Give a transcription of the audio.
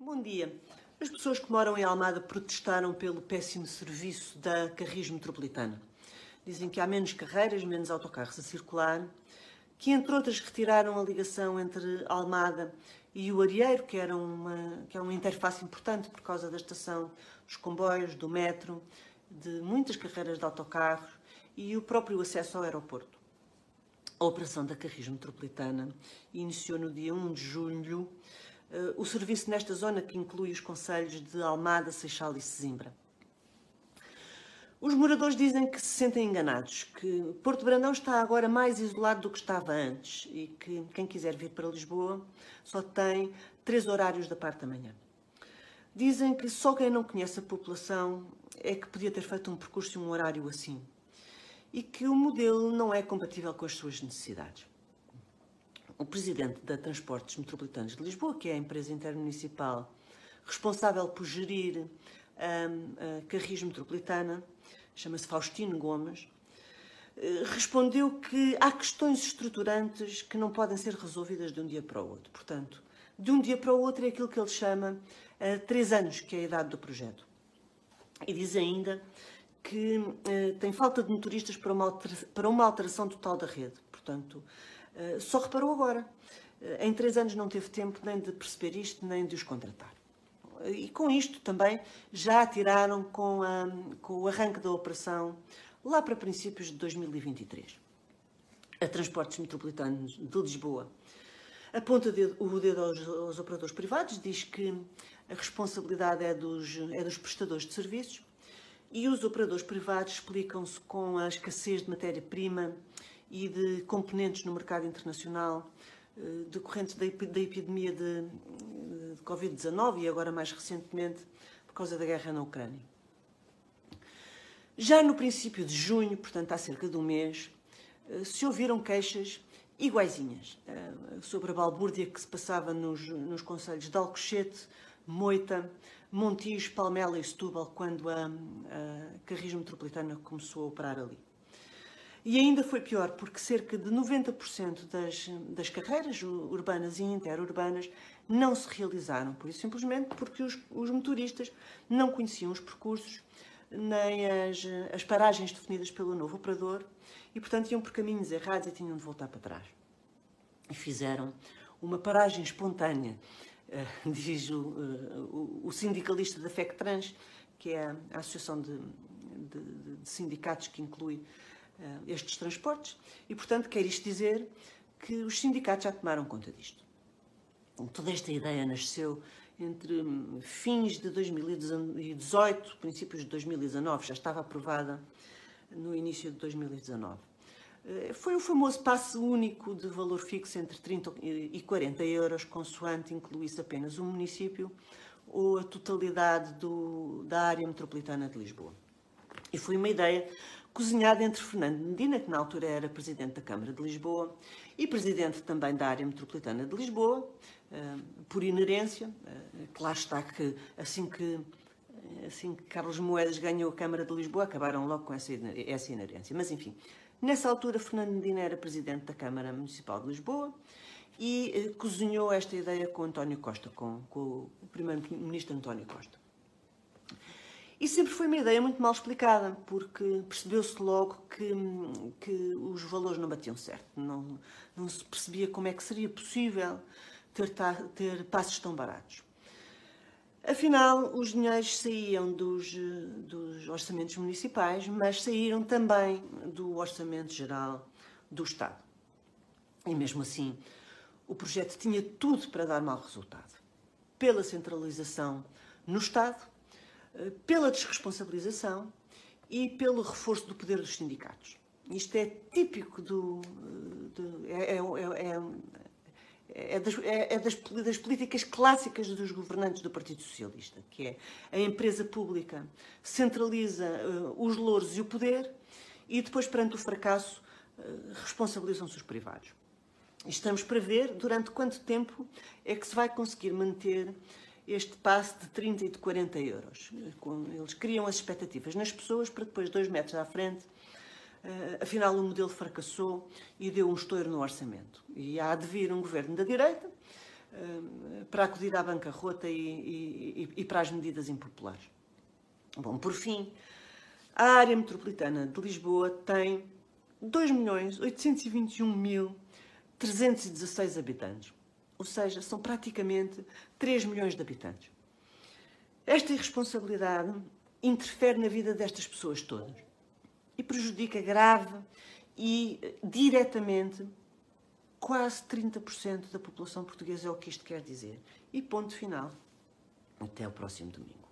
Bom dia. As pessoas que moram em Almada protestaram pelo péssimo serviço da Carris Metropolitana. Dizem que há menos carreiras, menos autocarros a circular, que entre outras retiraram a ligação entre Almada e o Arieiro, que, era uma, que é uma interface importante por causa da estação dos comboios, do metro, de muitas carreiras de autocarros e o próprio acesso ao aeroporto. A operação da Carris Metropolitana iniciou no dia 1 de julho o serviço nesta zona que inclui os conselhos de Almada, Seixal e Sesimbra. Os moradores dizem que se sentem enganados, que Porto Brandão está agora mais isolado do que estava antes e que quem quiser vir para Lisboa só tem três horários da parte da manhã. Dizem que só quem não conhece a população é que podia ter feito um percurso e um horário assim e que o modelo não é compatível com as suas necessidades o presidente da Transportes Metropolitanos de Lisboa, que é a empresa intermunicipal responsável por gerir a, a Carris Metropolitana, chama-se Faustino Gomes, eh, respondeu que há questões estruturantes que não podem ser resolvidas de um dia para o outro. Portanto, de um dia para o outro é aquilo que ele chama uh, três anos, que é a idade do projeto. E diz ainda que uh, tem falta de motoristas para uma, alteração, para uma alteração total da rede. Portanto, eh, só reparou agora. Eh, em três anos não teve tempo nem de perceber isto, nem de os contratar. E com isto também já tiraram com, a, com o arranque da operação lá para princípios de 2023. A Transportes Metropolitanos de Lisboa aponta o dedo aos, aos, operadores privados, diz que a responsabilidade é dos, é dos prestadores de serviços e os operadores privados explicam-se com a escassez de matéria-prima e de componentes no mercado internacional eh, decorrentes da epidemia de, de Covid-19 e agora mais recentemente por causa da guerra na Ucrânia. Já no princípio de junho, portanto há cerca de um mês, eh, se ouviram queixas iguaizinhas eh, sobre a balbúrdia que se passava nos, nos conselhos de Alcochete, Moita, Montijo, Palmela e Setúbal quando a, a Carris Metropolitana começou a operar ali. E ainda foi pior, porque cerca de 90% das, das carreiras urbanas e interurbanas não se realizaram, por isso simplesmente porque os, os motoristas não conheciam os percursos nem as, as paragens definidas pelo novo operador e, portanto, iam por caminhos errados e tinham de voltar para trás. E fizeram uma paragem espontânea, uh, diz o, uh, o, sindicalista da FECTRANS, que é a associação de, de, de sindicatos que inclui estes transportes e, portanto, quer isto dizer que os sindicatos já tomaram conta disto. Toda esta ideia nasceu entre hum, fins de 2018, princípios de 2019, já estava aprovada no início de 2019. Eh, foi o famoso passe único de valor fixo entre 30 e 40 euros, consoante incluísse apenas um município ou a totalidade do, da área metropolitana de Lisboa. E foi uma ideia cozinhada entre Fernando Medina, que na altura era presidente da Câmara de Lisboa, e presidente também da área metropolitana de Lisboa, eh, por inerência, eh, que lá está que assim que assim que Carlos Moedas ganhou a Câmara de Lisboa, acabaram logo com essa, inerência. Mas, enfim, nessa altura, Fernando Medina era presidente da Câmara Municipal de Lisboa e eh, cozinhou esta ideia com António Costa, com, com o primeiro-ministro António Costa. E sempre foi uma ideia muito mal explicada, porque percebeu-se logo que, que os valores não batiam certo. Não, não se percebia como é que seria possível ter, ter passos tão baratos. Afinal, os dinheiros saíam dos, dos orçamentos municipais, mas saíram também do orçamento geral do Estado. E mesmo assim, o projeto tinha tudo para dar mau resultado. Pela centralização no Estado pela desresponsabilização e pelo reforço do poder dos sindicatos. Isto é típico do, de, é, é, é, é, das, é das, das, políticas clássicas dos governantes do Partido Socialista, que é a empresa pública centraliza uh, os louros e o poder e depois, perante o fracasso, uh, responsabilizam-se os privados. Estamos para ver durante quanto tempo é que se vai conseguir manter este passe de 30 e de 40 euros. Eles criam as expectativas nas pessoas para depois, dois metros à frente, uh, afinal o modelo fracassou e deu um estouro no orçamento. E há de vir um governo da direita para acudir à bancarrota e, e, e para as medidas impopulares. Bom, por fim, a área metropolitana de Lisboa tem 2.821.316 habitantes, ou seja, são praticamente 3 milhões de habitantes. Esta irresponsabilidade interfere na vida destas pessoas todas e prejudica grave e diretamente quase 30% da população portuguesa, é o que isto quer dizer. E ponto final. Até o próximo domingo.